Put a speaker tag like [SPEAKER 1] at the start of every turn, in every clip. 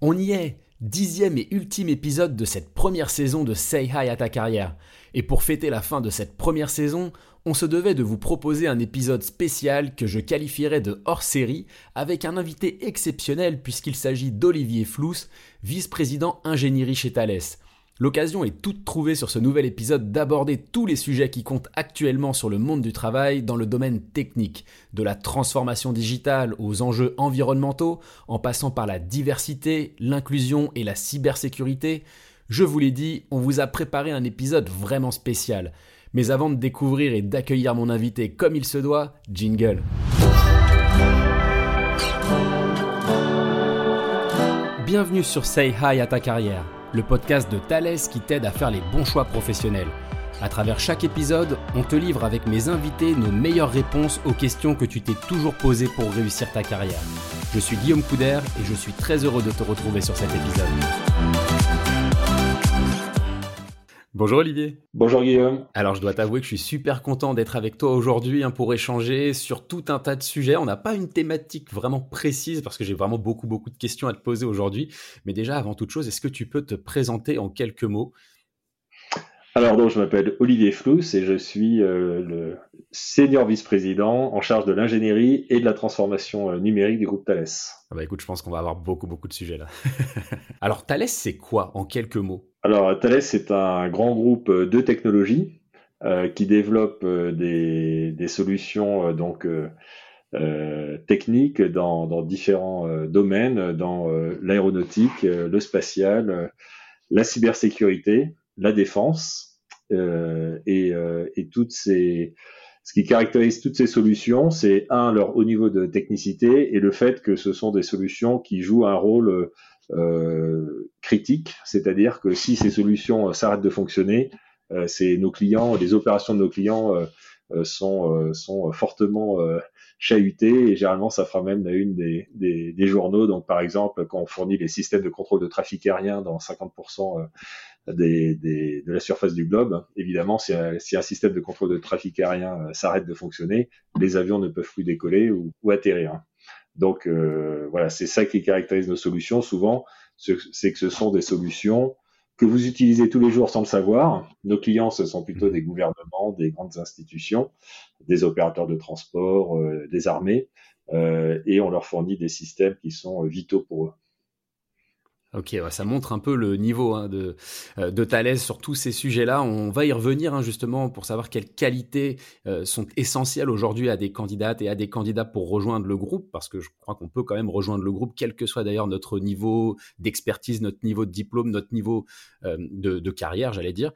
[SPEAKER 1] On y est Dixième et ultime épisode de cette première saison de Say Hi à ta carrière. Et pour fêter la fin de cette première saison, on se devait de vous proposer un épisode spécial que je qualifierais de hors série avec un invité exceptionnel puisqu'il s'agit d'Olivier Flous, vice-président ingénierie chez Thales. L'occasion est toute trouvée sur ce nouvel épisode d'aborder tous les sujets qui comptent actuellement sur le monde du travail dans le domaine technique, de la transformation digitale aux enjeux environnementaux, en passant par la diversité, l'inclusion et la cybersécurité. Je vous l'ai dit, on vous a préparé un épisode vraiment spécial. Mais avant de découvrir et d'accueillir mon invité comme il se doit, jingle. Bienvenue sur Say Hi à ta carrière le podcast de Thales qui t'aide à faire les bons choix professionnels. À travers chaque épisode, on te livre avec mes invités nos meilleures réponses aux questions que tu t'es toujours posées pour réussir ta carrière. Je suis Guillaume Couder et je suis très heureux de te retrouver sur cet épisode. Bonjour Olivier.
[SPEAKER 2] Bonjour Guillaume.
[SPEAKER 1] Alors je dois t'avouer que je suis super content d'être avec toi aujourd'hui hein, pour échanger sur tout un tas de sujets. On n'a pas une thématique vraiment précise parce que j'ai vraiment beaucoup beaucoup de questions à te poser aujourd'hui. Mais déjà avant toute chose, est-ce que tu peux te présenter en quelques mots?
[SPEAKER 2] Alors donc je m'appelle Olivier Flous et je suis euh, le senior vice-président en charge de l'ingénierie et de la transformation euh, numérique du groupe Thales.
[SPEAKER 1] Ah bah écoute, je pense qu'on va avoir beaucoup beaucoup de sujets là. Alors Thales, c'est quoi en quelques mots?
[SPEAKER 2] Alors Thales, c'est un grand groupe de technologie euh, qui développe des, solutions donc techniques dans, différents domaines, dans l'aéronautique, le spatial, la cybersécurité la défense euh, et, euh, et, toutes ces ce qui caractérise toutes ces solutions, c'est un leur haut niveau de technicité et le fait que ce sont des solutions qui jouent un rôle euh, critique, c'est-à-dire que si ces solutions s'arrêtent de fonctionner, euh, c'est nos clients, les opérations de nos clients euh, sont, sont fortement chahutées et généralement ça fera même la une des, des, journaux. Donc par exemple, quand on fournit les systèmes de contrôle de trafic aérien dans 50% des, des, de la surface du globe. Évidemment, si un, si système de contrôle de trafic aérien euh, s'arrête de fonctionner, les avions ne peuvent plus décoller ou atterrir. Donc euh, voilà, c'est ça qui caractérise nos solutions. Souvent, c'est que ce sont des solutions que vous utilisez tous les jours sans le savoir. Nos clients, ce sont plutôt des gouvernements, des grandes institutions, des opérateurs de transport, euh, des armées, euh, et on leur fournit des systèmes qui sont vitaux pour eux.
[SPEAKER 1] Ok, ça montre un peu le niveau hein, de, euh, de Thalès sur tous ces sujets-là. On va y revenir hein, justement pour savoir quelles qualités euh, sont essentielles aujourd'hui à des candidates et à des candidats pour rejoindre le groupe, parce que je crois qu'on peut quand même rejoindre le groupe, quel que soit d'ailleurs notre niveau d'expertise, notre niveau de diplôme, notre niveau euh, de, carrière, j'allais dire.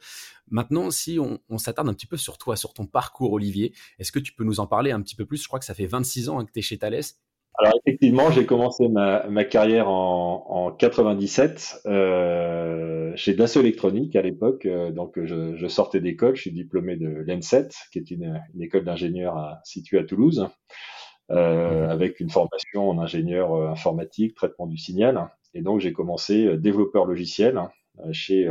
[SPEAKER 1] Maintenant, si on, on s'attarde un petit peu sur toi, sur ton parcours, Olivier, est-ce que tu peux nous en parler un petit peu plus? Je crois que ça fait 26 ans hein, que tu es chez Thalès.
[SPEAKER 2] Alors effectivement, j'ai commencé ma, ma, carrière en, en 97 euh, chez Dassault Électronique à l'époque. Euh, donc je, je sortais d'école, je suis diplômé de l'ENSET, qui est une, une école d'ingénieur située à Toulouse, euh, mhm. avec une formation en ingénieur euh, informatique, traitement du signal. Et donc j'ai commencé euh, développeur logiciel hein, chez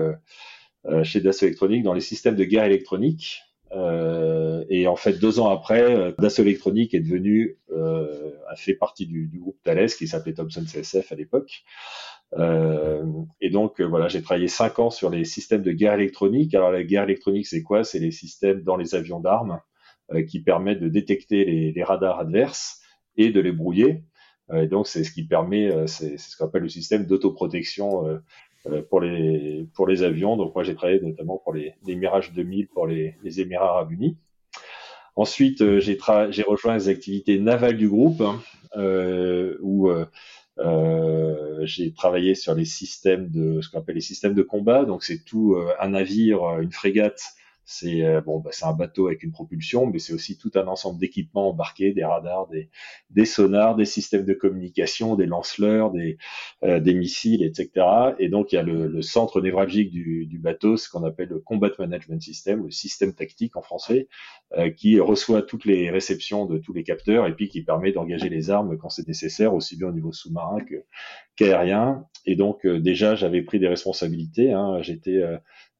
[SPEAKER 2] chez Dassault Électronique dans les systèmes de guerre électronique. Euh, et en fait, deux ans après, euh, Dassault Électronique est devenu, euh, a fait partie du, groupe Thales qui s'appelait Thomson CSF à l'époque. Euh, et donc voilà, j'ai travaillé cinq ans sur les systèmes de guerre électronique. Alors la guerre électronique, c'est quoi? C'est les systèmes dans les avions d'armes qui permettent de détecter les, les, radars adverses et de les brouiller. et donc c'est ce qui permet, c'est ce qu'on appelle le système d'autoprotection pour les pour les avions. Donc moi j'ai travaillé notamment pour les, les Mirage 2000 pour les, les Émirats Arabes Unis. Ensuite euh, j'ai j'ai rejoint les activités navales du groupe hein, euh, où euh, euh, j'ai travaillé sur les systèmes de ce qu'on appelle les systèmes de combat. Donc c'est tout un navire, une frégate c'est euh, bon, bah, c'est un bateau avec une propulsion, mais c'est aussi tout un ensemble d'équipements embarqués, des radars, des, des sonars, des systèmes de communication, des lanceleurs, des, euh, des missiles, etc. Et donc il y a le, le centre névralgique du, du bateau, ce qu'on appelle le Combat Management System, le système tactique en français, euh, qui reçoit toutes les réceptions de tous les capteurs et puis qui permet d'engager les armes quand c'est nécessaire, aussi bien au niveau sous-marin qu'aérien. Et donc déjà, j'avais pris des responsabilités. Hein. J'étais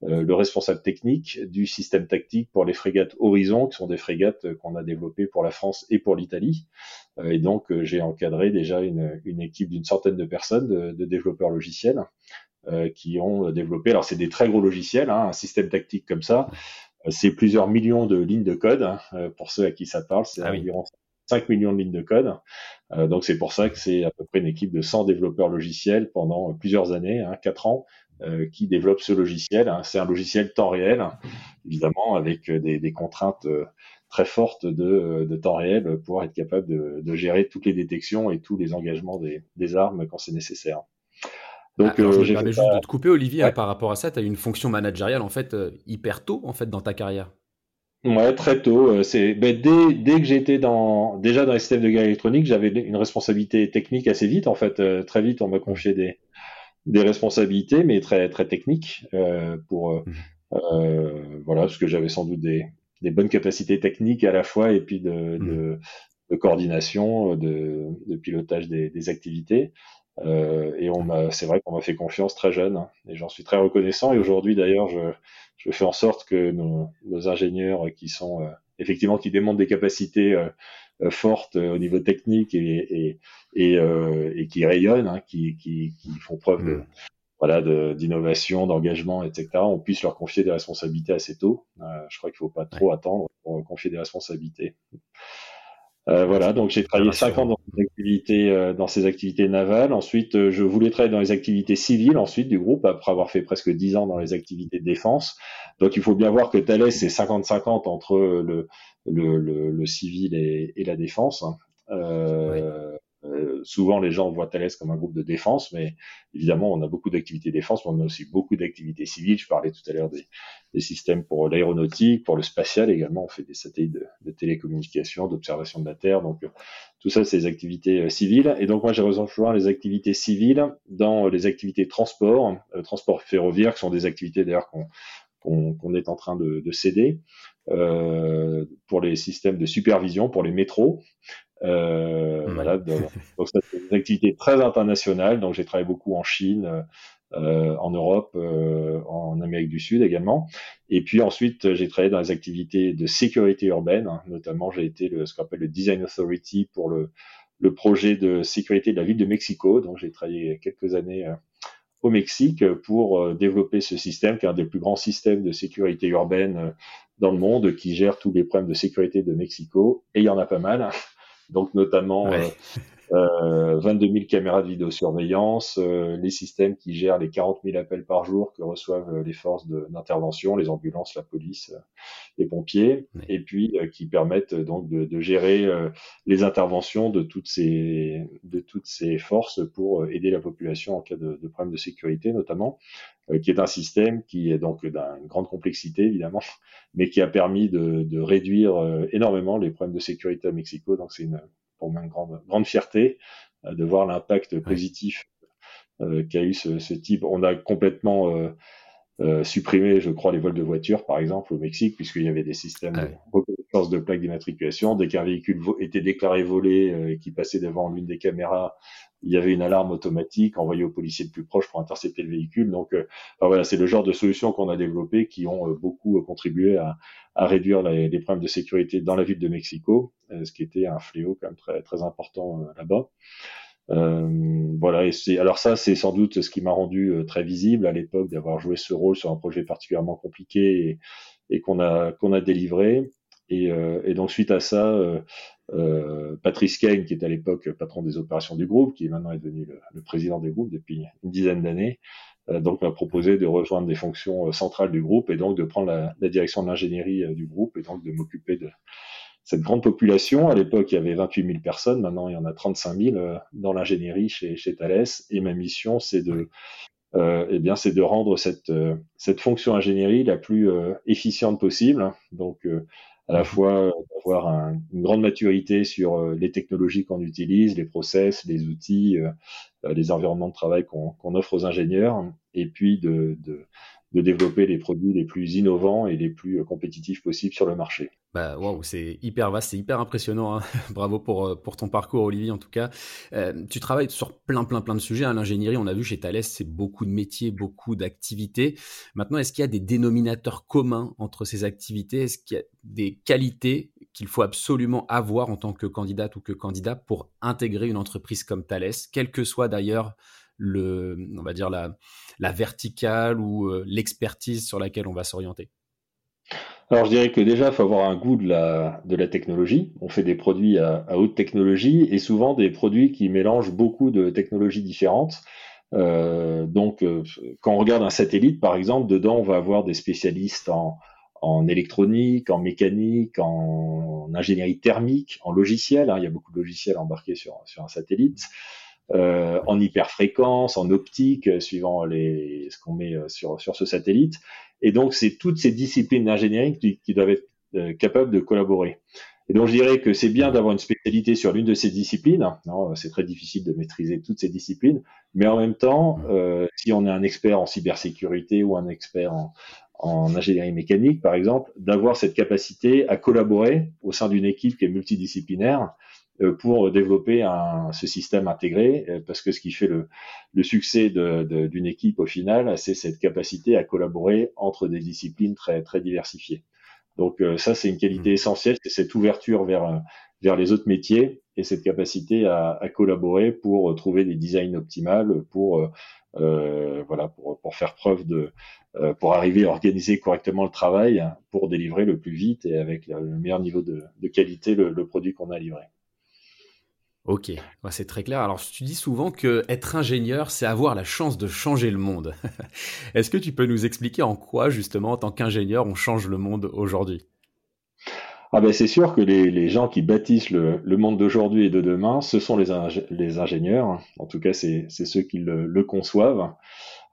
[SPEAKER 2] le responsable technique du système tactique pour les frégates Horizon, qui sont des frégates qu'on a développées pour la France et pour l'Italie. et donc, j'ai encadré déjà une, une équipe d'une centaine de personnes, de, de développeurs logiciels, qui ont développé. Alors, c'est des très gros logiciels, hein, un système tactique comme ça. C'est plusieurs millions de lignes de code. Hein, pour ceux à qui ça parle, c'est ah environ 5 millions de lignes de code. Euh, donc c'est pour ça que c'est à peu près une équipe de 100 développeurs logiciels pendant plusieurs années, hein, 4 ans, euh, qui développe ce logiciel. Hein. C'est un logiciel temps réel, évidemment, avec des, des contraintes euh, très fortes de, de, temps réel pour être capable de, de, gérer toutes les détections et tous les engagements des, des armes quand c'est nécessaire.
[SPEAKER 1] Donc, ah, euh, je juste de te couper, Olivier, hein, par rapport à ça, tu as eu une fonction managériale en fait hyper tôt en fait dans ta carrière?
[SPEAKER 2] Ouais, très tôt. Euh, c'est ben, dès, dès que j'étais dans déjà dans les systèmes de guerre électronique, j'avais une responsabilité technique assez vite. En fait, euh, très vite, on m'a confié des des responsabilités, mais très très techniques euh, pour mmh. euh, voilà, parce que j'avais sans doute des des bonnes capacités techniques à la fois et puis de mmh. de, de, coordination, de, de pilotage des, des activités. Euh, et on m'a, c'est vrai qu'on m'a fait confiance très jeune, hein, et j'en suis très reconnaissant. Et aujourd'hui, d'ailleurs, je, je fais en sorte que nos, nos ingénieurs qui sont euh, effectivement qui démontrent des capacités euh, euh, fortes au niveau technique et, et, et, et qui rayonnent, hein, qui, qui, qui, font preuve de, mm. voilà, d'innovation, d'engagement, etc. On puisse leur confier des responsabilités assez tôt. je crois qu'il ne faut pas trop attendre pour confier des responsabilités. Euh, voilà, donc j'ai travaillé cinq ans dans ces activités, euh, dans ces activités navales. Ensuite, euh, je voulais travailler dans les activités civiles ensuite du groupe, après avoir fait presque dix ans dans les activités de défense. Donc il faut bien voir que Thales c'est 50-50 entre le, le, le, civil et, et, la défense. Euh, euh, souvent, les gens voient Thales comme un groupe de défense, mais évidemment, on a beaucoup d'activités défense, mais on a aussi beaucoup d'activités civiles. Je parlais tout à l'heure des, des, systèmes pour l'aéronautique, pour le spatial également. On fait des satellites de, de télécommunication, d'observation de la Terre. Donc, euh, tout ça, c'est des activités euh, civiles. Et donc, moi, j'ai rejoint les activités civiles dans les activités transport, transport ferroviaire, qui sont des activités d'ailleurs qu'on qu'on est en train de, de céder euh, pour les systèmes de supervision, pour les métros. Euh, Voilà, donc, c'est une activité très internationale. Donc j'ai travaillé beaucoup en Chine, euh, en Europe, euh, en Amérique du Sud également. Et puis ensuite j'ai travaillé dans les activités de sécurité urbaine. Notamment j'ai été le, ce qu'on appelle le Design Authority pour le, le projet de sécurité de la ville de Mexico. Donc j'ai travaillé quelques années euh, au Mexique pour euh, développer ce système, qui est un des plus grands systèmes de sécurité urbaine dans le monde, qui gère tous les problèmes de sécurité de Mexico. Et il y en a pas mal donc notamment euh, 22 000 caméras de vidéosurveillance, euh, les systèmes qui gèrent les 40 000 appels par jour que reçoivent euh, les forces d'intervention, les ambulances, la police, euh, les pompiers, et puis qui permettent donc de, de gérer les interventions de toutes ces de toutes ces forces pour aider la population en cas de, de problème de sécurité notamment, qui est un système qui est donc d'une grande complexité évidemment, mais qui a permis de, de réduire énormément les problèmes de sécurité à Mexico. Donc c'est une pour moi une grande, grande fierté euh, de voir l'impact positif euh, qu'a eu ce, ce, type. On a complètement euh, euh, supprimé, je crois, les vols de voitures, par exemple, au Mexique, puisqu'il y avait des systèmes de reconnaissance de plaques d'immatriculation. Dès qu'un véhicule était déclaré volé et qui passait devant l'une des caméras, il y avait une alarme automatique envoyée au policier le plus proche pour intercepter le véhicule. Donc, euh, voilà, c'est le genre de solutions qu'on a développées qui ont euh, beaucoup euh, contribué à, à réduire les, les, problèmes de sécurité dans la ville de Mexico, ce qui était un fléau quand même très très important là-bas. Euh, voilà, et c'est alors ça, c'est sans doute ce qui m'a rendu très visible à l'époque d'avoir joué ce rôle sur un projet particulièrement compliqué et, et qu'on a qu'on a délivré. Et, euh, et, donc suite à ça, euh, euh, Patrice Kane, qui est à l'époque patron des opérations du groupe, qui maintenant est devenu le, président du groupe depuis une dizaine d'années, donc m'a proposé de rejoindre des fonctions centrales du groupe et donc de prendre la, la direction de l'ingénierie du groupe et donc de m'occuper de cette grande population. À l'époque, il y avait 28 000 personnes, maintenant il y en a 35 000 dans l'ingénierie chez, chez Thales. Et ma mission, c'est de euh, eh bien, c'est de rendre cette, cette fonction ingénierie la plus efficiente possible. Donc, à la fois euh, avoir un, une grande maturité sur euh, les technologies qu'on utilise, les process, les outils, euh, les environnements de travail qu'on offre aux ingénieurs, et puis de, de, de développer les produits les plus innovants et les plus compétitifs possibles sur le marché.
[SPEAKER 1] Bah, c'est hyper vaste, c'est hyper impressionnant. Hein. Bravo pour, euh, pour ton parcours, Olivier, en tout cas. Euh, tu travailles sur plein, plein, plein de sujets. Hein. L'ingénierie, on a vu chez Thales, c'est beaucoup de métiers, beaucoup d'activités. Maintenant, est-ce qu'il y a des dénominateurs communs entre ces activités? Est-ce qu'il y a des qualités qu'il faut absolument avoir en tant que candidate ou que candidat pour intégrer une entreprise comme Thales, quelle que soit d'ailleurs on va dire la, verticale ou euh, l'expertise sur laquelle on va s'orienter
[SPEAKER 2] alors je dirais que déjà, il faut avoir un goût de la, technologie. On fait des produits à, haute technologie et souvent des produits qui mélangent beaucoup de technologies différentes. Euh, donc euh, quand on regarde un satellite, par exemple, dedans, on va avoir des spécialistes en, électronique, en mécanique, en, ingénierie thermique, en logiciel. Hein. il y a beaucoup de logiciels embarqués sur un satellite. Euh, en hyperfréquence, en optique, suivant les, ce qu'on met sur, sur ce satellite. Et donc, c'est toutes ces disciplines d'ingénierie qui, doivent être euh, capables de collaborer. Et donc, je dirais que c'est bien d'avoir une spécialité sur l'une de ces disciplines. C'est très difficile de maîtriser toutes ces disciplines, mais en même temps, euh, si on est un expert en cybersécurité ou un expert en, en ingénierie mécanique, par exemple, d'avoir cette capacité à collaborer au sein d'une équipe qui est multidisciplinaire euh, pour développer un, ce système intégré, euh, parce que ce qui fait le, le succès d'une équipe au final, c'est cette capacité à collaborer entre des disciplines très, très diversifiées. Donc euh, ça, c'est une qualité mmh. essentielle, c'est cette ouverture vers, vers les autres métiers et cette capacité à, à collaborer pour trouver des designs optimales, pour euh, voilà, pour, pour faire preuve de, pour arriver à organiser correctement le travail, pour délivrer le plus vite et avec le meilleur niveau de, de qualité le, le produit qu'on a livré.
[SPEAKER 1] Ok, c'est très clair. Alors, tu dis souvent que être ingénieur, c'est avoir la chance de changer le monde. Est-ce que tu peux nous expliquer en quoi, justement, en tant qu'ingénieur, on change le monde aujourd'hui?
[SPEAKER 2] Ah ben c'est sûr que les, gens qui bâtissent le, monde d'aujourd'hui et de demain, ce sont les, ingénieurs. En tout cas, c'est ceux qui le, le conçoivent.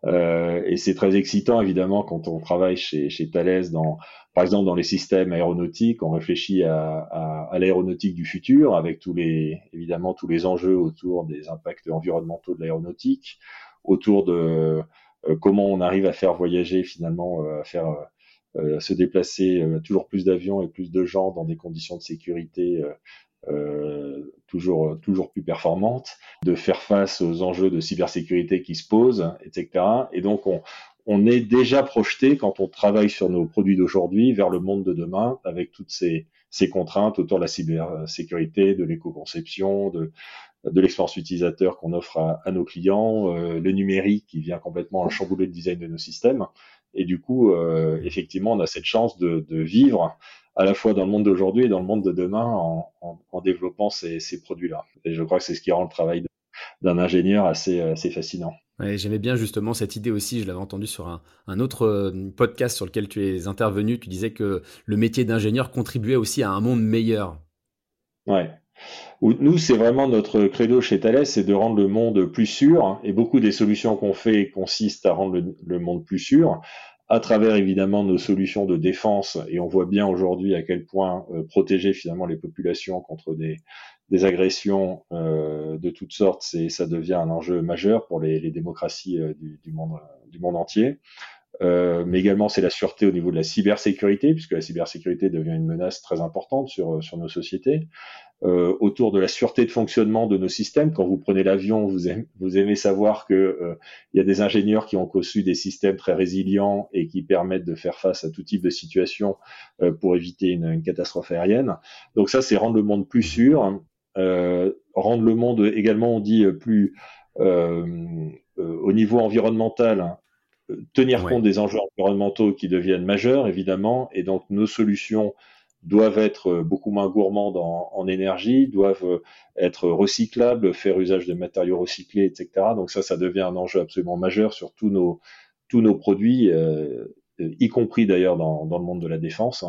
[SPEAKER 2] Euh, et c'est très excitant, évidemment, quand on travaille chez, chez Thales dans par exemple, dans les systèmes aéronautiques, on réfléchit à, l'aéronautique du futur, avec tous les, évidemment, tous les enjeux autour des impacts environnementaux de l'aéronautique, autour de euh, comment on arrive à faire voyager finalement, euh, à faire euh, se déplacer toujours plus d'avions et plus de gens dans des conditions de sécurité toujours toujours plus performantes, de faire face aux enjeux de cybersécurité qui se posent, etc. Et donc on, on est déjà projeté quand on travaille sur nos produits d'aujourd'hui vers le monde de demain avec toutes ces, contraintes autour de la cybersécurité, de l'éco-conception, de, de l'expérience utilisateur qu'on offre à, nos clients, euh, le numérique qui vient complètement chambouler le design de nos systèmes. Et du coup, euh, effectivement, on a cette chance de, vivre à la fois dans le monde d'aujourd'hui et dans le monde de demain en, développant ces, produits-là. Et je crois que c'est ce qui rend le travail d'un ingénieur assez, assez fascinant.
[SPEAKER 1] J'aimais bien justement cette idée aussi, je l'avais entendu sur un, autre euh, podcast sur lequel tu es intervenu, tu disais que le métier d'ingénieur contribuait aussi à un monde meilleur.
[SPEAKER 2] Ouais. Nous, c'est vraiment notre credo chez Thales, c'est de rendre le monde plus sûr, et beaucoup des solutions qu'on fait consistent à rendre le, monde plus sûr, à travers évidemment nos solutions de défense, et on voit bien aujourd'hui à quel point euh, protéger finalement les populations contre des, des agressions euh, de toutes sortes, c'est ça devient un enjeu majeur pour les, les démocraties euh, du, du, monde du monde entier. Euh, mais également c'est la sûreté au niveau de la cybersécurité, puisque la cybersécurité devient une menace très importante sur, sur nos sociétés. Euh, autour de la sûreté de fonctionnement de nos systèmes, quand vous prenez l'avion, vous, aimez, vous aimez savoir que euh, il y a des ingénieurs qui ont conçu des systèmes très résilients et qui permettent de faire face à tout type de situation euh, pour éviter une, une, catastrophe aérienne. Donc ça, c'est rendre le monde plus sûr, euh, rendre le monde également, on dit, plus euh, euh, au niveau environnemental, hein, tenir compte des enjeux environnementaux qui deviennent majeurs, évidemment, et donc nos solutions doivent être beaucoup moins gourmandes en, en, énergie, doivent être recyclables, faire usage de matériaux recyclés, etc. Donc ça, ça devient un enjeu absolument majeur sur tous nos, tous nos produits, euh, y compris d'ailleurs dans, dans, le monde de la défense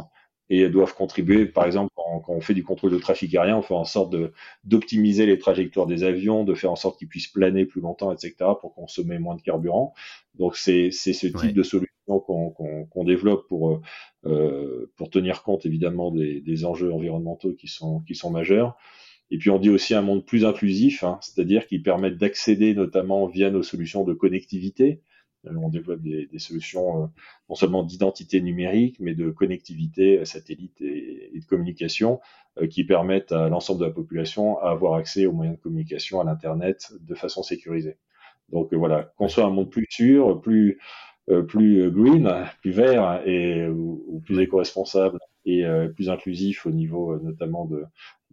[SPEAKER 2] et doivent contribuer, par exemple, quand, on fait du contrôle de trafic aérien, on fait en sorte d'optimiser les trajectoires des avions, de faire en sorte qu'ils puissent planer plus longtemps, etc., pour consommer moins de carburant. Donc c'est ce type de solution qu'on développe pour euh, pour tenir compte évidemment des, des, enjeux environnementaux qui sont qui sont majeurs. Et puis on dit aussi un monde plus inclusif, hein, c'est-à-dire qui permettent d'accéder notamment via nos solutions de connectivité. Euh, on développe des, solutions euh, non seulement d'identité numérique, mais de connectivité satellite et, de communication qui permettent à l'ensemble de la population à avoir accès aux moyens de communication, à l'Internet, de façon sécurisée. Donc voilà, qu'on soit un monde plus sûr, plus green, plus vert et plus éco-responsable et plus inclusif au niveau notamment de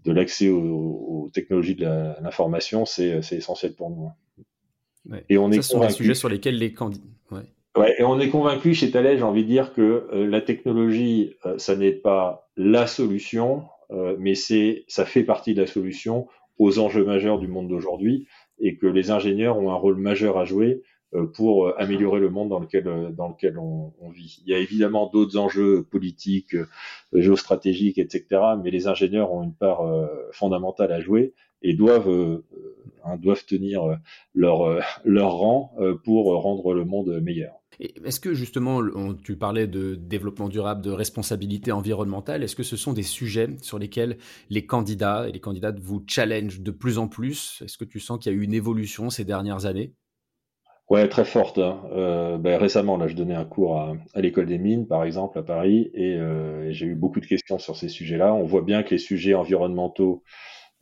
[SPEAKER 2] de l'accès aux, technologies de l'information, c'est essentiel pour nous.
[SPEAKER 1] Et on est sont des sujets sur lesquels les candidats.
[SPEAKER 2] Ouais. et on est convaincu chez Thales, j'ai envie de dire que euh, la technologie, euh, ça n'est pas la solution, euh, mais c'est, ça fait partie de la solution aux enjeux majeurs du monde d'aujourd'hui, et que les ingénieurs ont un rôle majeur à jouer pour euh, améliorer le monde dans lequel, euh, dans lequel on, on vit. Il y a évidemment d'autres enjeux politiques, géostratégiques, etc., mais les ingénieurs ont une part fondamentale à jouer et doivent, hein, doivent tenir leur, leur rang pour rendre le monde meilleur.
[SPEAKER 1] Est-ce que justement, tu parlais de développement durable, de responsabilité environnementale, est-ce que ce sont des sujets sur lesquels les candidats et les candidates vous challengent de plus en plus? Est-ce que tu sens qu'il y a eu une évolution ces dernières années?
[SPEAKER 2] Ouais, très forte. Hein. Euh, ben, récemment, là, je donnais un cours à, l'école des mines, par exemple, à Paris, euh, et, j'ai eu beaucoup de questions sur ces sujets-là. On voit bien que les sujets environnementaux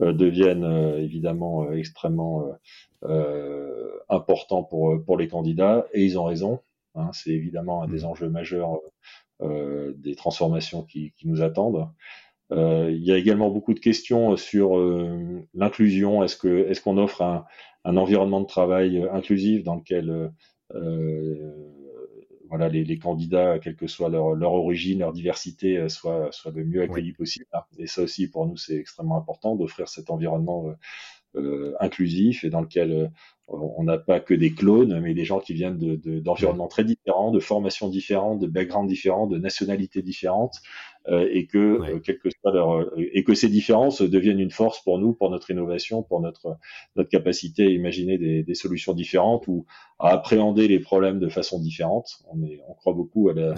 [SPEAKER 2] euh, deviennent évidemment extrêmement importants pour pour les candidats, et ils ont raison. Hein. C'est évidemment un des mmh. enjeux majeurs des transformations qui, qui nous attendent. Il y a également beaucoup de questions sur l'inclusion. Est-ce que est-ce qu'on offre un un environnement de travail euh, inclusif dans lequel euh, euh, voilà, les, les, candidats, quelle que soit leur, leur origine, leur diversité, soient, soient le mieux accueillis possible? Et ça aussi, pour nous, c'est extrêmement important d'offrir cet environnement euh, inclusif et dans lequel on n'a pas que des clones, mais des gens qui viennent d'environnements de, très différents, de formations différentes, de backgrounds différents, de nationalités différentes, euh, et que euh, quel que soit leur, euh, et que ces différences deviennent une force pour nous, pour notre innovation, pour notre notre capacité à imaginer des, des solutions différentes ou à appréhender les problèmes de façon différente. On est, on croit beaucoup à la,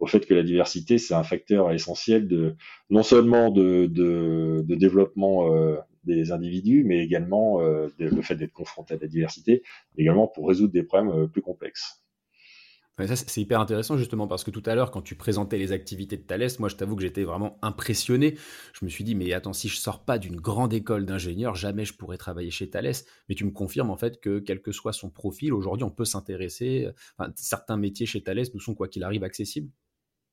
[SPEAKER 2] au fait que la diversité c'est un facteur essentiel de non seulement de, de, de développement euh, des individus, mais également euh, le fait d'être confronté à la diversité, également pour résoudre des problèmes euh, plus complexes.
[SPEAKER 1] C'est hyper intéressant justement parce que tout à l'heure, quand tu présentais les activités de Thales, moi je t'avoue que j'étais vraiment impressionné. Je me suis dit, mais attends, si je sors pas d'une grande école d'ingénieur, jamais je pourrais travailler chez Thales. Mais tu me confirmes en fait que quel que soit son profil, aujourd'hui on peut s'intéresser. certains métiers chez Thales nous sont quoi qu'il arrive accessibles.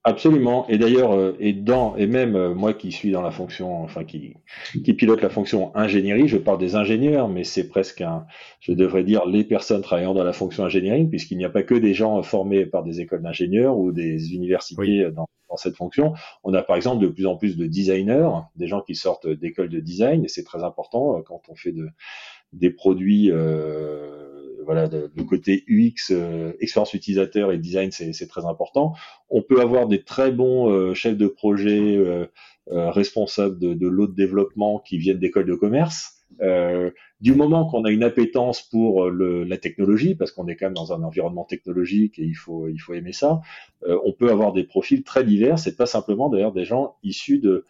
[SPEAKER 2] Absolument. Et d'ailleurs, euh, et dans et même euh, moi qui suis dans la fonction, enfin qui qui pilote la fonction ingénierie, je parle des ingénieurs, mais c'est presque un, je devrais dire les personnes travaillant dans la fonction ingénierie, puisqu'il n'y a pas que des gens formés par des écoles d'ingénieurs ou des universités dans, dans, cette fonction. On a par exemple de plus en plus de designers, des gens qui sortent d'écoles de design, et c'est très important euh, quand on fait de des produits. Euh, voilà, le côté UX, euh, expérience utilisateur et design, c'est très important. On peut avoir des très bons euh, chefs de projet, euh, responsables de, de l'autre développement qui viennent d'écoles de commerce. du moment qu'on a une appétence pour la technologie, parce qu'on est quand même dans un environnement technologique et il faut, il faut aimer ça, on peut avoir des profils très divers. C'est pas simplement d'ailleurs des gens issus de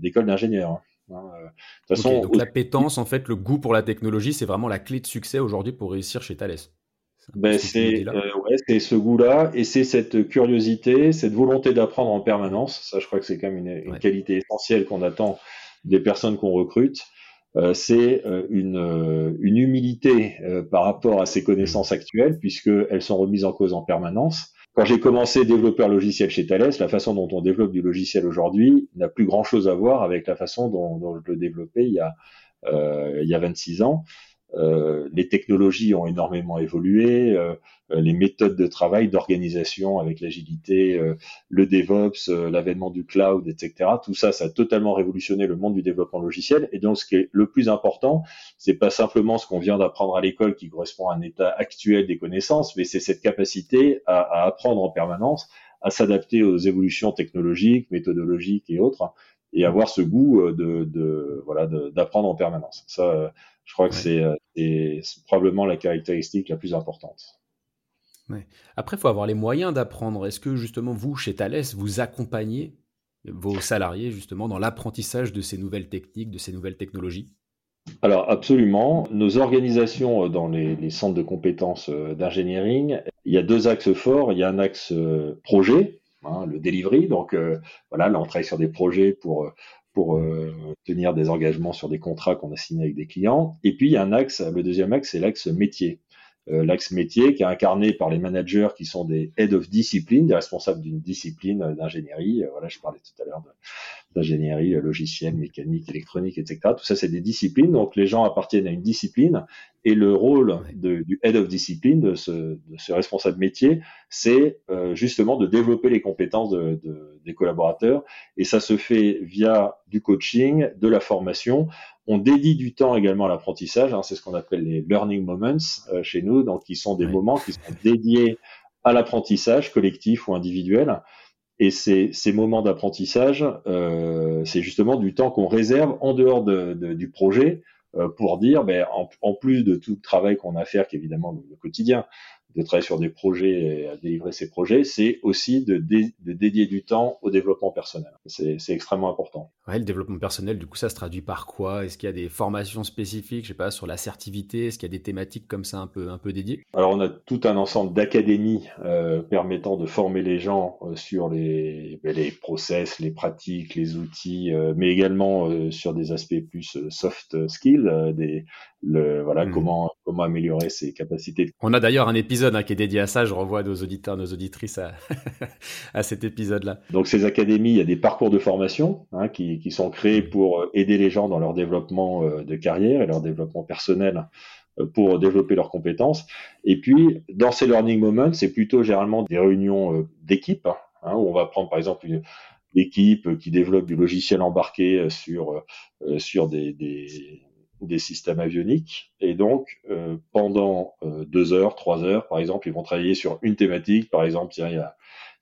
[SPEAKER 2] d'écoles d'ingénieurs. Hein.
[SPEAKER 1] Euh, façon, donc l'appétence, en fait, le goût pour la technologie, c'est vraiment la clé de succès aujourd'hui pour réussir chez Thales.
[SPEAKER 2] Ben euh, c'est ce goût-là et c'est cette curiosité, cette volonté d'apprendre en permanence. Ça, je crois que c'est quand même une, qualité essentielle qu'on attend des personnes qu'on recrute. Euh, c'est une, une, humilité par rapport à ces connaissances actuelles, puisqu'elles sont remises en cause en permanence quand j'ai commencé développeur logiciel chez Thales, la façon dont on développe du logiciel aujourd'hui n'a plus grand chose à voir avec la façon dont, dont je le développais il y a, euh, il y a 26 ans. Euh, les technologies ont énormément évolué, euh, les méthodes de travail, d'organisation avec l'agilité, euh, le DevOps, euh, l'avènement du cloud, etc. Tout ça, ça a totalement révolutionné le monde du développement logiciel. Et donc, ce qui est le plus important, c'est pas simplement ce qu'on vient d'apprendre à l'école qui correspond à un état actuel des connaissances, mais c'est cette capacité à, à apprendre en permanence, à s'adapter aux évolutions technologiques, méthodologiques et autres, et avoir ce goût de, de voilà d'apprendre en permanence. Ça je crois que euh, c'est probablement la caractéristique la plus importante.
[SPEAKER 1] Ouais. Après, il faut avoir les moyens d'apprendre. Est-ce que justement, vous, chez Thales, vous accompagnez vos salariés justement dans l'apprentissage de ces nouvelles techniques, de ces nouvelles technologies?
[SPEAKER 2] Alors absolument. Nos organisations dans les, centres de compétences d'ingénierie, il y a deux axes forts. Il y a un axe projet, hein, le delivery. Donc voilà, là on travaille sur des projets pour pour tenir des engagements sur des contrats qu'on a signés avec des clients. Et puis il y a un axe, le deuxième axe, c'est l'axe métier. Euh, l'axe métier qui est incarné par les managers qui sont des head of discipline, des responsables d'une discipline d'ingénierie. Euh, voilà, je parlais tout à l'heure d'ingénierie logicielle, mécanique, électronique, etc. Tout ça, c'est des disciplines. Donc, les gens appartiennent à une discipline et le rôle de, du head of discipline, de ce, de ce responsable métier, c'est euh, justement de développer les compétences de, de, des collaborateurs. Et ça se fait via du coaching, de la formation, on dédie du temps également à l'apprentissage, hein, c'est ce qu'on appelle les learning moments euh, chez nous, donc qui sont des moments qui sont dédiés à l'apprentissage collectif ou individuel. Et ces, ces moments d'apprentissage, euh, c'est justement du temps qu'on réserve en dehors de, du projet euh, pour dire, ben, en, plus de tout le travail qu'on a à faire, qui est évidemment le quotidien, de travailler sur des projets et à délivrer ces projets, c'est aussi de, de, dédier du temps au développement personnel. C'est extrêmement important.
[SPEAKER 1] Ouais, le développement personnel, du coup, ça se traduit par quoi? Est-ce qu'il y a des formations spécifiques, je sais pas, sur l'assertivité Est-ce qu'il y a des thématiques comme ça un peu, un peu dédiées?
[SPEAKER 2] Alors, on a tout un ensemble d'académies euh, permettant de former les gens euh, sur les, ben, les process, les pratiques, les outils, euh, mais également sur des aspects plus soft skills, des, le, voilà, mmh. comment, comment améliorer ses capacités.
[SPEAKER 1] On a d'ailleurs un épisode Hein, qui est dédié à ça. Je renvoie nos auditeurs, nos auditrices à, à cet épisode-là.
[SPEAKER 2] Donc ces académies, il y a des parcours de formation hein, qui, qui, sont créés pour euh, aider les gens dans leur développement euh, de carrière et leur développement personnel euh, pour développer leurs compétences. Et puis, dans ces learning moments, c'est plutôt généralement des réunions d'équipe, hein, où on va prendre par exemple une équipe qui développe du logiciel embarqué sur, sur des, des des systèmes avioniques. Et donc, euh, pendant euh, deux heures, trois heures, par exemple, ils vont travailler sur une thématique. Par exemple, tiens, il y a,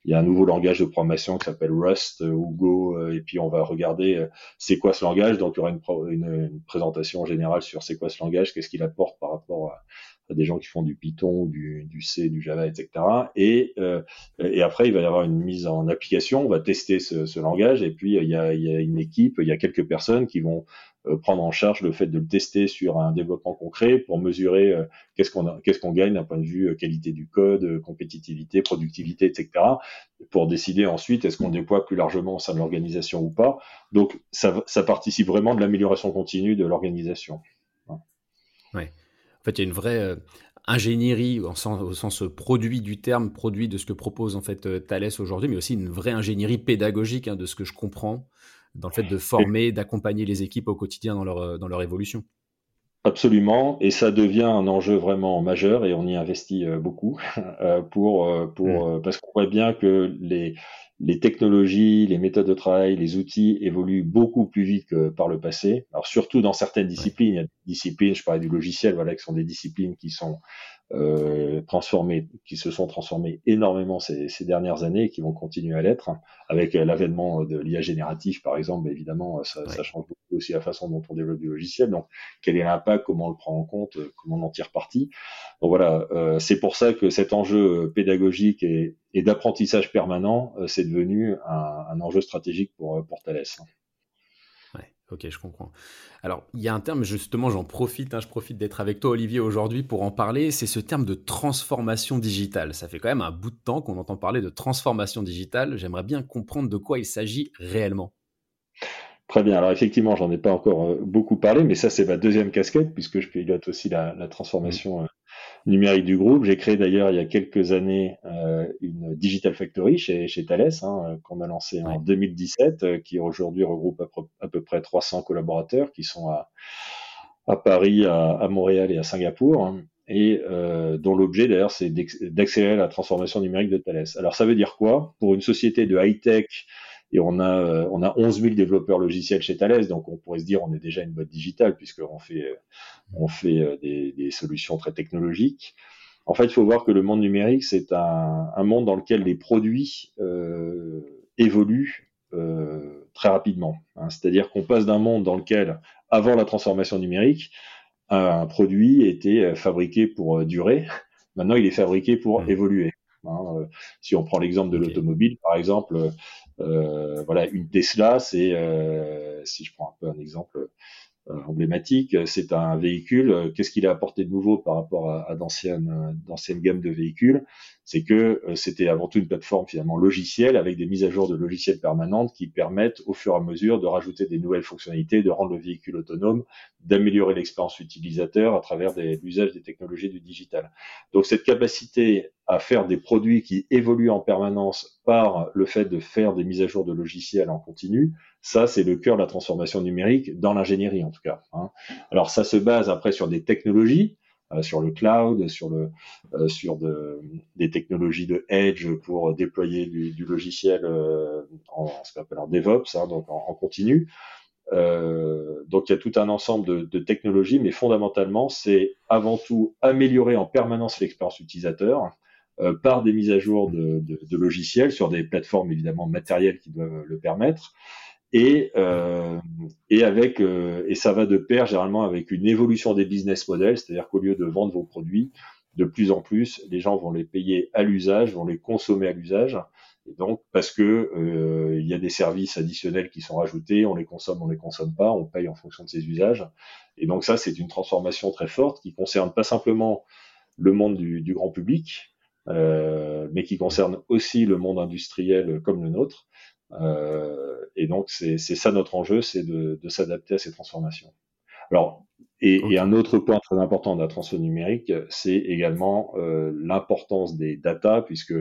[SPEAKER 2] y a un nouveau langage de programmation qui s'appelle Rust ou Go, euh, et puis on va regarder c'est quoi ce langage. Donc, il y aura une, une, présentation générale sur c'est quoi ce langage, qu'est-ce qu'il apporte par rapport à, des gens qui font du Python, du, du C, du Java, etc. Et, et après, il va y avoir une mise en application. On va tester ce, ce langage, et puis il y, a, il y a une équipe, il y a quelques personnes qui vont euh, prendre en charge le fait de le tester sur un développement concret pour mesurer euh, qu'est-ce qu'on qu'est-ce qu'on gagne d'un point de vue euh, qualité du code, compétitivité, productivité, etc. Pour décider ensuite est-ce qu'on déploie plus largement au sein de l'organisation ou pas. Donc ça, ça participe vraiment de l'amélioration continue de l'organisation.
[SPEAKER 1] Ouais. En fait, il y a une vraie ingénierie au sens, au sens, produit du terme, produit de ce que propose en fait Thales aujourd'hui, mais aussi une vraie ingénierie pédagogique hein, de ce que je comprends dans le fait de former, d'accompagner les équipes au quotidien dans leur, euh, dans leur évolution.
[SPEAKER 2] Absolument, et ça devient un enjeu vraiment majeur et on y investit euh, beaucoup euh, pour, pour mm. parce qu'on voit bien que les, les technologies, les méthodes de travail, les outils évoluent beaucoup plus vite que par le passé. Alors surtout dans certaines disciplines, il y a des disciplines, je parlais du logiciel, voilà, qui sont des disciplines qui sont euh, transformés, qui se sont transformés énormément ces, ces dernières années et qui vont continuer à l'être. Hein. Avec euh, l'avènement de l'IA génératif, par exemple, évidemment, ça, ça, change beaucoup aussi la façon dont on développe du logiciel. Donc, quel est l'impact, comment on le prend en compte, euh, comment on en tire parti. Donc voilà, euh, c'est pour ça que cet enjeu pédagogique et, et d'apprentissage permanent, euh, c'est devenu un, un, enjeu stratégique pour, pour Thales.
[SPEAKER 1] Ok, je comprends. Alors, il y a un terme, justement, j'en profite, hein, je profite d'être avec toi, Olivier, aujourd'hui pour en parler, c'est ce terme de transformation digitale. Ça fait quand même un bout de temps qu'on entend parler de transformation digitale. J'aimerais bien comprendre de quoi il s'agit réellement.
[SPEAKER 2] Très bien. Alors effectivement, j'en ai pas encore euh, beaucoup parlé, mais ça c'est ma deuxième casquette puisque je pilote aussi la, la transformation euh, numérique du groupe. J'ai créé d'ailleurs il y a quelques années euh, une Digital Factory chez, chez Thales, hein, qu'on a lancé en 2017, euh, qui aujourd'hui regroupe à, peu près 300 collaborateurs qui sont à, à Paris, à, à, Montréal et à Singapour. Hein, et euh, dont l'objet d'ailleurs c'est d'accélérer la transformation numérique de Thales. Alors ça veut dire quoi? Pour une société de high-tech et on a euh, on a 11 000 développeurs logiciels chez Thales, donc on pourrait se dire on est déjà une boîte digitale puisqu'on fait euh, on fait euh, des, des, solutions très technologiques. En fait, il faut voir que le monde numérique c'est un, un, monde dans lequel les produits euh, évoluent euh, très rapidement. Hein. C'est-à-dire qu'on passe d'un monde dans lequel avant la transformation numérique un produit était fabriqué pour durer. Maintenant, il est fabriqué pour mmh. évoluer. Hein. Si on prend l'exemple de l'automobile, par exemple, voilà, une Tesla, c'est si je prends un peu un exemple euh, emblématique. C'est un véhicule. Euh, qu'est-ce qu'il a apporté de nouveau par rapport à, d'anciennes gammes de véhicules? C'est que euh, c'était avant tout une plateforme finalement logicielle avec des mises à jour de logiciels permanentes qui permettent au fur et à mesure de rajouter des nouvelles fonctionnalités, de rendre le véhicule autonome, d'améliorer l'expérience utilisateur à travers l'usage des technologies du digital. Donc cette capacité à faire des produits qui évoluent en permanence par le fait de faire des mises à jour de logiciels en continu, ça, c'est le cœur de la transformation numérique dans l'ingénierie, en tout cas. Hein. Alors, ça se base après sur des technologies, sur le cloud, sur le, euh, sur de, des technologies de edge pour déployer du, du logiciel euh, en ce qu'on appelle en DevOps, hein, donc en, en continu. Euh, donc il y a tout un ensemble de, de technologies, mais fondamentalement, c'est avant tout améliorer en permanence l'expérience utilisateur par des mises à jour de, de, de, logiciels sur des plateformes évidemment matérielles qui doivent le permettre, et, euh, et avec euh, et ça va de pair généralement avec une évolution des business models, c'est-à-dire qu'au lieu de vendre vos produits, de plus en plus, les gens vont les payer à l'usage, vont les consommer à l'usage, et donc parce que euh, il y a des services additionnels qui sont rajoutés, on les consomme, on les consomme pas, on paye en fonction de ces usages, et donc ça c'est une transformation très forte qui concerne pas simplement le monde du, du grand public, euh, mais qui concerne aussi le monde industriel comme le nôtre. Euh, et donc, c'est ça notre enjeu, c'est de, de s'adapter à ces transformations. Alors, et, et, un autre point très important de la transformation numérique, c'est également euh, l'importance des data, puisque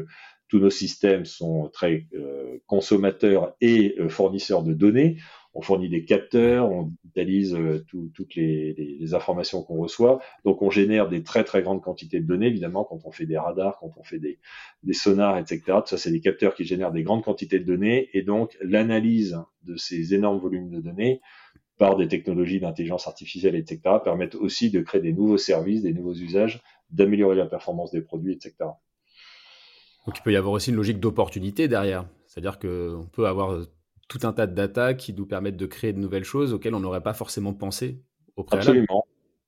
[SPEAKER 2] tous nos systèmes sont très euh, consommateurs et euh, fournisseurs de données on fournit des capteurs, on digitalise euh, toutes les, informations qu'on reçoit. Donc on génère des très très grandes quantités de données, évidemment, quand on fait des radars, quand on fait des, sonars, etc. Tout ça, c'est des capteurs qui génèrent des grandes quantités de données. Et donc l'analyse de ces énormes volumes de données par des technologies d'intelligence artificielle, etc., permettent aussi de créer des nouveaux services, des nouveaux usages, d'améliorer la performance des produits, etc.
[SPEAKER 1] Donc il peut y avoir aussi une logique d'opportunité derrière. C'est-à-dire qu'on peut avoir tout un tas de data qui nous permettent de créer de nouvelles choses auxquelles on n'aurait pas forcément pensé au préalable.
[SPEAKER 2] Absolument.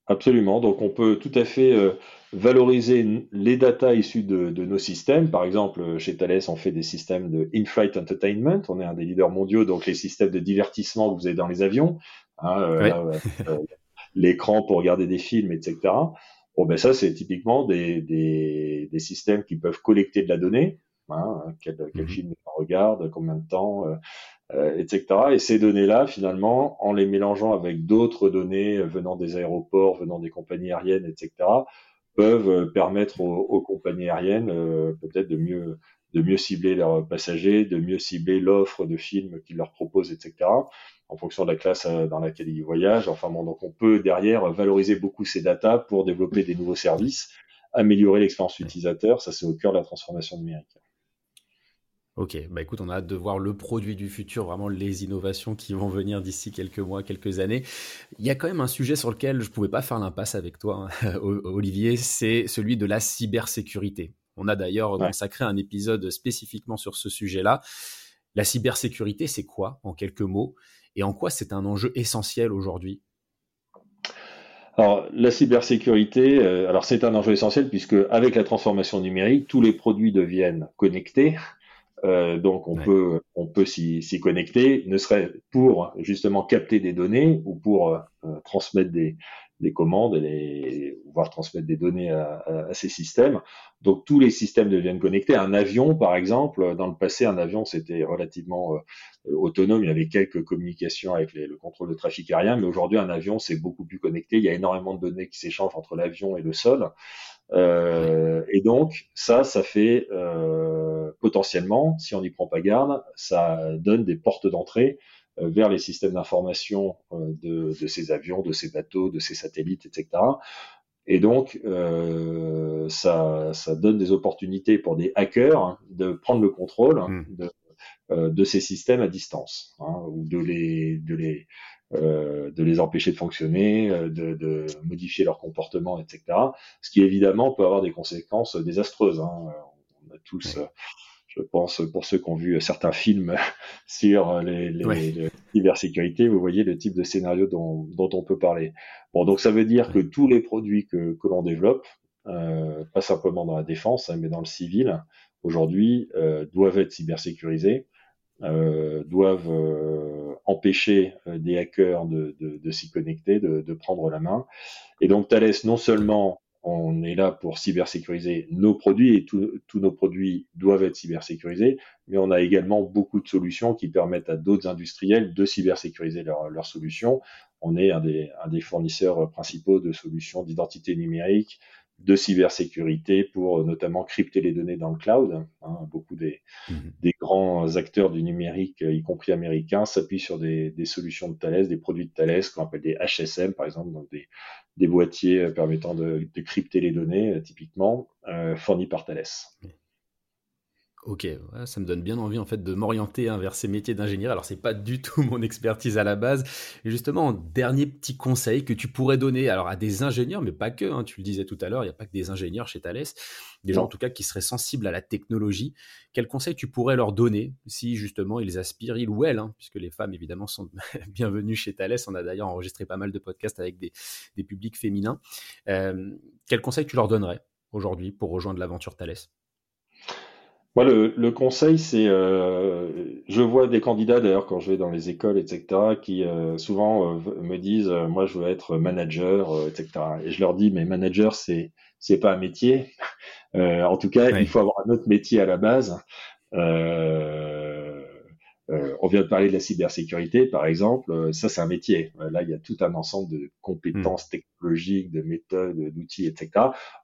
[SPEAKER 2] Absolument. Donc, on peut tout à fait euh, valoriser les data issues de, nos systèmes. Par exemple, chez Thales, on fait des systèmes de in-flight entertainment. On est un des leaders mondiaux, donc les systèmes de divertissement que vous avez dans les avions, hein, euh, euh, l'écran pour regarder des films, etc. Bon, ben ça, c'est typiquement des, des, des, systèmes qui peuvent collecter de la donnée. Hein, quel, quel mhm. film on regarde, combien de temps, euh, etc. Et ces données-là, finalement, en les mélangeant avec d'autres données venant des aéroports, venant des compagnies aériennes, etc., peuvent euh, permettre aux, compagnies aériennes euh, peut-être de mieux de mieux cibler leurs passagers, de mieux cibler l'offre de films qu'ils leur proposent, etc., en fonction de la classe dans laquelle ils voyagent. Enfin bon, donc on peut derrière valoriser beaucoup ces datas pour développer des nouveaux services, améliorer l'expérience utilisateur. Ça, c'est au cœur de la transformation numérique.
[SPEAKER 1] Ok, bah écoute, on a hâte de voir le produit du futur, vraiment les innovations qui vont venir d'ici quelques mois, quelques années. Il y a quand même un sujet sur lequel je ne pouvais pas faire l'impasse avec toi, hein, Olivier, c'est celui de la cybersécurité. On a d'ailleurs consacré un épisode spécifiquement sur ce sujet-là. La cybersécurité, c'est quoi, en quelques mots, et en quoi c'est un enjeu essentiel aujourd'hui?
[SPEAKER 2] Alors, la cybersécurité, euh, alors c'est un enjeu essentiel puisque avec la transformation numérique, tous les produits deviennent connectés. Euh, donc on peut on peut s'y connecter, ne serait pour justement capter des données ou pour euh, transmettre des, des commandes et les, voire transmettre des données à, à, ces systèmes. Donc tous les systèmes deviennent connectés. Un avion, par exemple, dans le passé, un avion c'était relativement euh, autonome. Il y avait quelques communications avec les, le contrôle de trafic aérien, mais aujourd'hui un avion c'est beaucoup plus connecté. Il y a énormément de données qui s'échangent entre l'avion et le sol. Euh, et donc ça, ça fait euh, potentiellement, si on n'y prend pas garde, ça donne des portes d'entrée euh, vers les systèmes d'information euh, de, de, ces avions, de ces bateaux, de ces satellites, etc. Et donc, euh, ça, ça, donne des opportunités pour des hackers de prendre le contrôle hmm. de, de, ces systèmes à distance, hein, ou de les, de les, euh, de les empêcher de fonctionner, euh, de, de, modifier leur comportement, etc. Ce qui évidemment peut avoir des conséquences désastreuses. Hein. On a tous, euh, je pense, pour ceux qui ont vu certains films sur les, les, cybersécurité, vous voyez le type de scénario dont, dont, on peut parler. Bon, donc ça veut dire que tous les produits que, que l'on développe, euh, pas simplement dans la défense, hein, mais dans le civil, aujourd'hui, euh, doivent être cybersécurisés doivent empêcher des hackers de, de s'y connecter, de, de, prendre la main. Et donc Thales, non seulement on est là pour cybersécuriser nos produits et tous nos produits doivent être cybersécurisés, mais on a également beaucoup de solutions qui permettent à d'autres industriels de cybersécuriser leurs solutions. On est un des, un des fournisseurs principaux de solutions d'identité numérique, de cybersécurité pour notamment crypter les données dans le cloud. Hein. beaucoup des, mhm. des, grands acteurs du numérique, y compris américains, s'appuient sur des, des, solutions de Thales, des produits de Thales qu'on appelle des HSM par exemple, donc des, des boîtiers permettant de, de, crypter les données typiquement euh, fournis par Thales.
[SPEAKER 1] Ok, ça me donne bien envie en fait de m'orienter hein, vers ces métiers d'ingénieur. Alors c'est pas du tout mon expertise à la base. Et justement, dernier petit conseil que tu pourrais donner alors à des ingénieurs, mais pas que. Hein, tu le disais tout à l'heure, il n'y a pas que des ingénieurs chez Thales, des gens en tout cas qui seraient sensibles à la technologie. Quel conseil tu pourrais leur donner si justement ils aspirent, ils ou elles, hein, puisque les femmes évidemment sont bienvenues chez Thales. On a d'ailleurs enregistré pas mal de podcasts avec des, publics féminins. Euh, quel conseil tu leur donnerais aujourd'hui pour rejoindre l'aventure Thales?
[SPEAKER 2] Moi, le, le conseil, c'est, euh, je vois des candidats d'ailleurs quand je vais dans les écoles, etc., qui euh, souvent euh, me disent, euh, moi, je veux être manager, etc. Et je leur dis, mais manager, c'est c'est pas un métier. en tout cas, il faut avoir un autre métier à la base. Euh, euh, on vient de parler de la cybersécurité, par exemple. Euh, ça, c'est un métier. Euh, là, il y a tout un ensemble de compétences hmm. technologiques, de méthodes, d'outils, etc.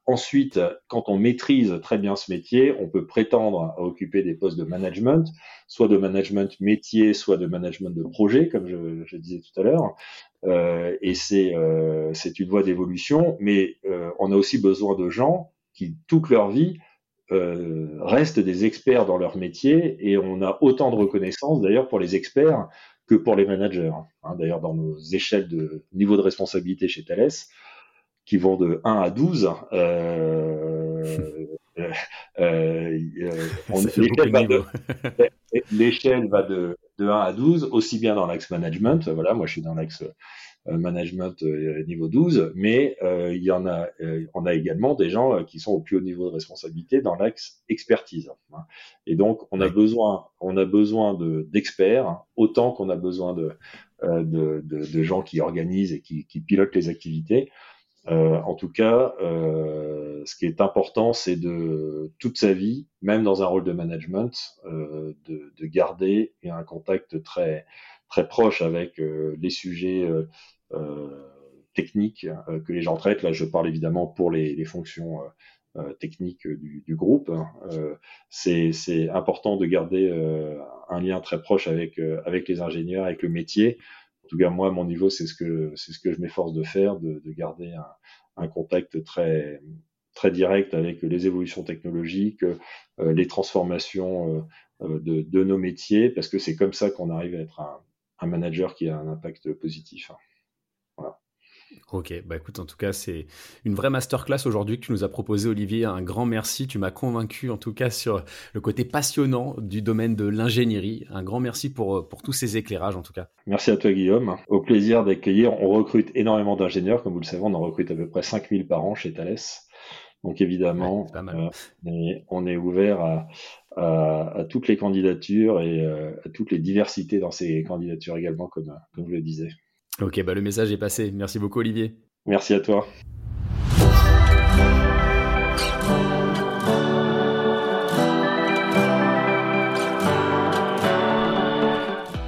[SPEAKER 2] Ensuite, quand on maîtrise très bien ce métier, on peut prétendre à occuper des postes de management, soit de management métier, soit de management de projet, comme je, je disais tout à l'heure. Euh, et c'est c'est une voie d'évolution, mais on a aussi besoin de gens qui, toute leur vie, euh, restent des experts dans leur métier et on a autant de reconnaissance d'ailleurs pour les experts que pour les managers. Hein. d'ailleurs, dans nos échelles de niveau de responsabilité chez Thales, qui vont de 1 à 12, euh, euh, l'échelle va, de, de 1 à 12, aussi bien dans l'axe management, voilà, moi je suis dans l'axe euh, management euh, niveau 12, mais euh, il y en a, on a également des gens qui sont au plus haut niveau de responsabilité dans l'axe expertise. Hein. Et donc, on a besoin, on a besoin de d'experts autant qu'on a besoin de, de, de, de, gens qui organisent et qui, qui pilotent les activités. Euh, en tout cas, euh, ce qui est important, c'est de toute sa vie, même dans un rôle de management, euh, de, de, garder un contact très très proche avec les sujets euh, techniques euh, que les gens traitent. Là, je parle évidemment pour les, les fonctions euh, techniques du, du groupe. Hein. c'est important de garder un lien très proche avec avec les ingénieurs, avec le métier. En tout cas, moi, à mon niveau, c'est ce que c'est ce que je m'efforce de faire, de, de garder un, contact très très direct avec les évolutions technologiques, les transformations de, de, nos métiers, parce que c'est comme ça qu'on arrive à être un, un, manager qui a un impact positif. Hein.
[SPEAKER 1] Ok, bah écoute, en tout cas, c'est une vraie masterclass aujourd'hui que tu nous as proposé, Olivier. Un grand merci. Tu m'as convaincu, en tout cas, sur le côté passionnant du domaine de l'ingénierie. Un grand merci pour, pour tous ces éclairages, en tout cas.
[SPEAKER 2] Merci à toi, Guillaume. Au plaisir d'accueillir. On recrute énormément d'ingénieurs. Comme vous le savez, on en recrute à peu près 5000 par an chez Thales. Donc évidemment, euh, on est ouvert à, à, toutes les candidatures et euh, à toutes les diversités dans ces candidatures également, comme, comme je le disais.
[SPEAKER 1] Ok, bah le message est passé. Merci beaucoup Olivier.
[SPEAKER 2] Merci à toi.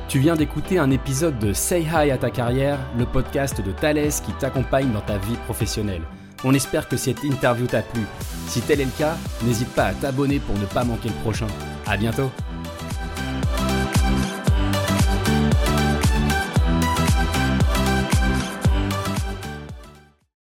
[SPEAKER 1] Tu viens d'écouter un épisode de Say Hi à ta carrière, le podcast de Thales qui t'accompagne dans ta vie professionnelle. On espère que cette interview t'a plu. Si tel est le cas, n'hésite pas à t'abonner pour ne pas manquer le prochain. À bientôt.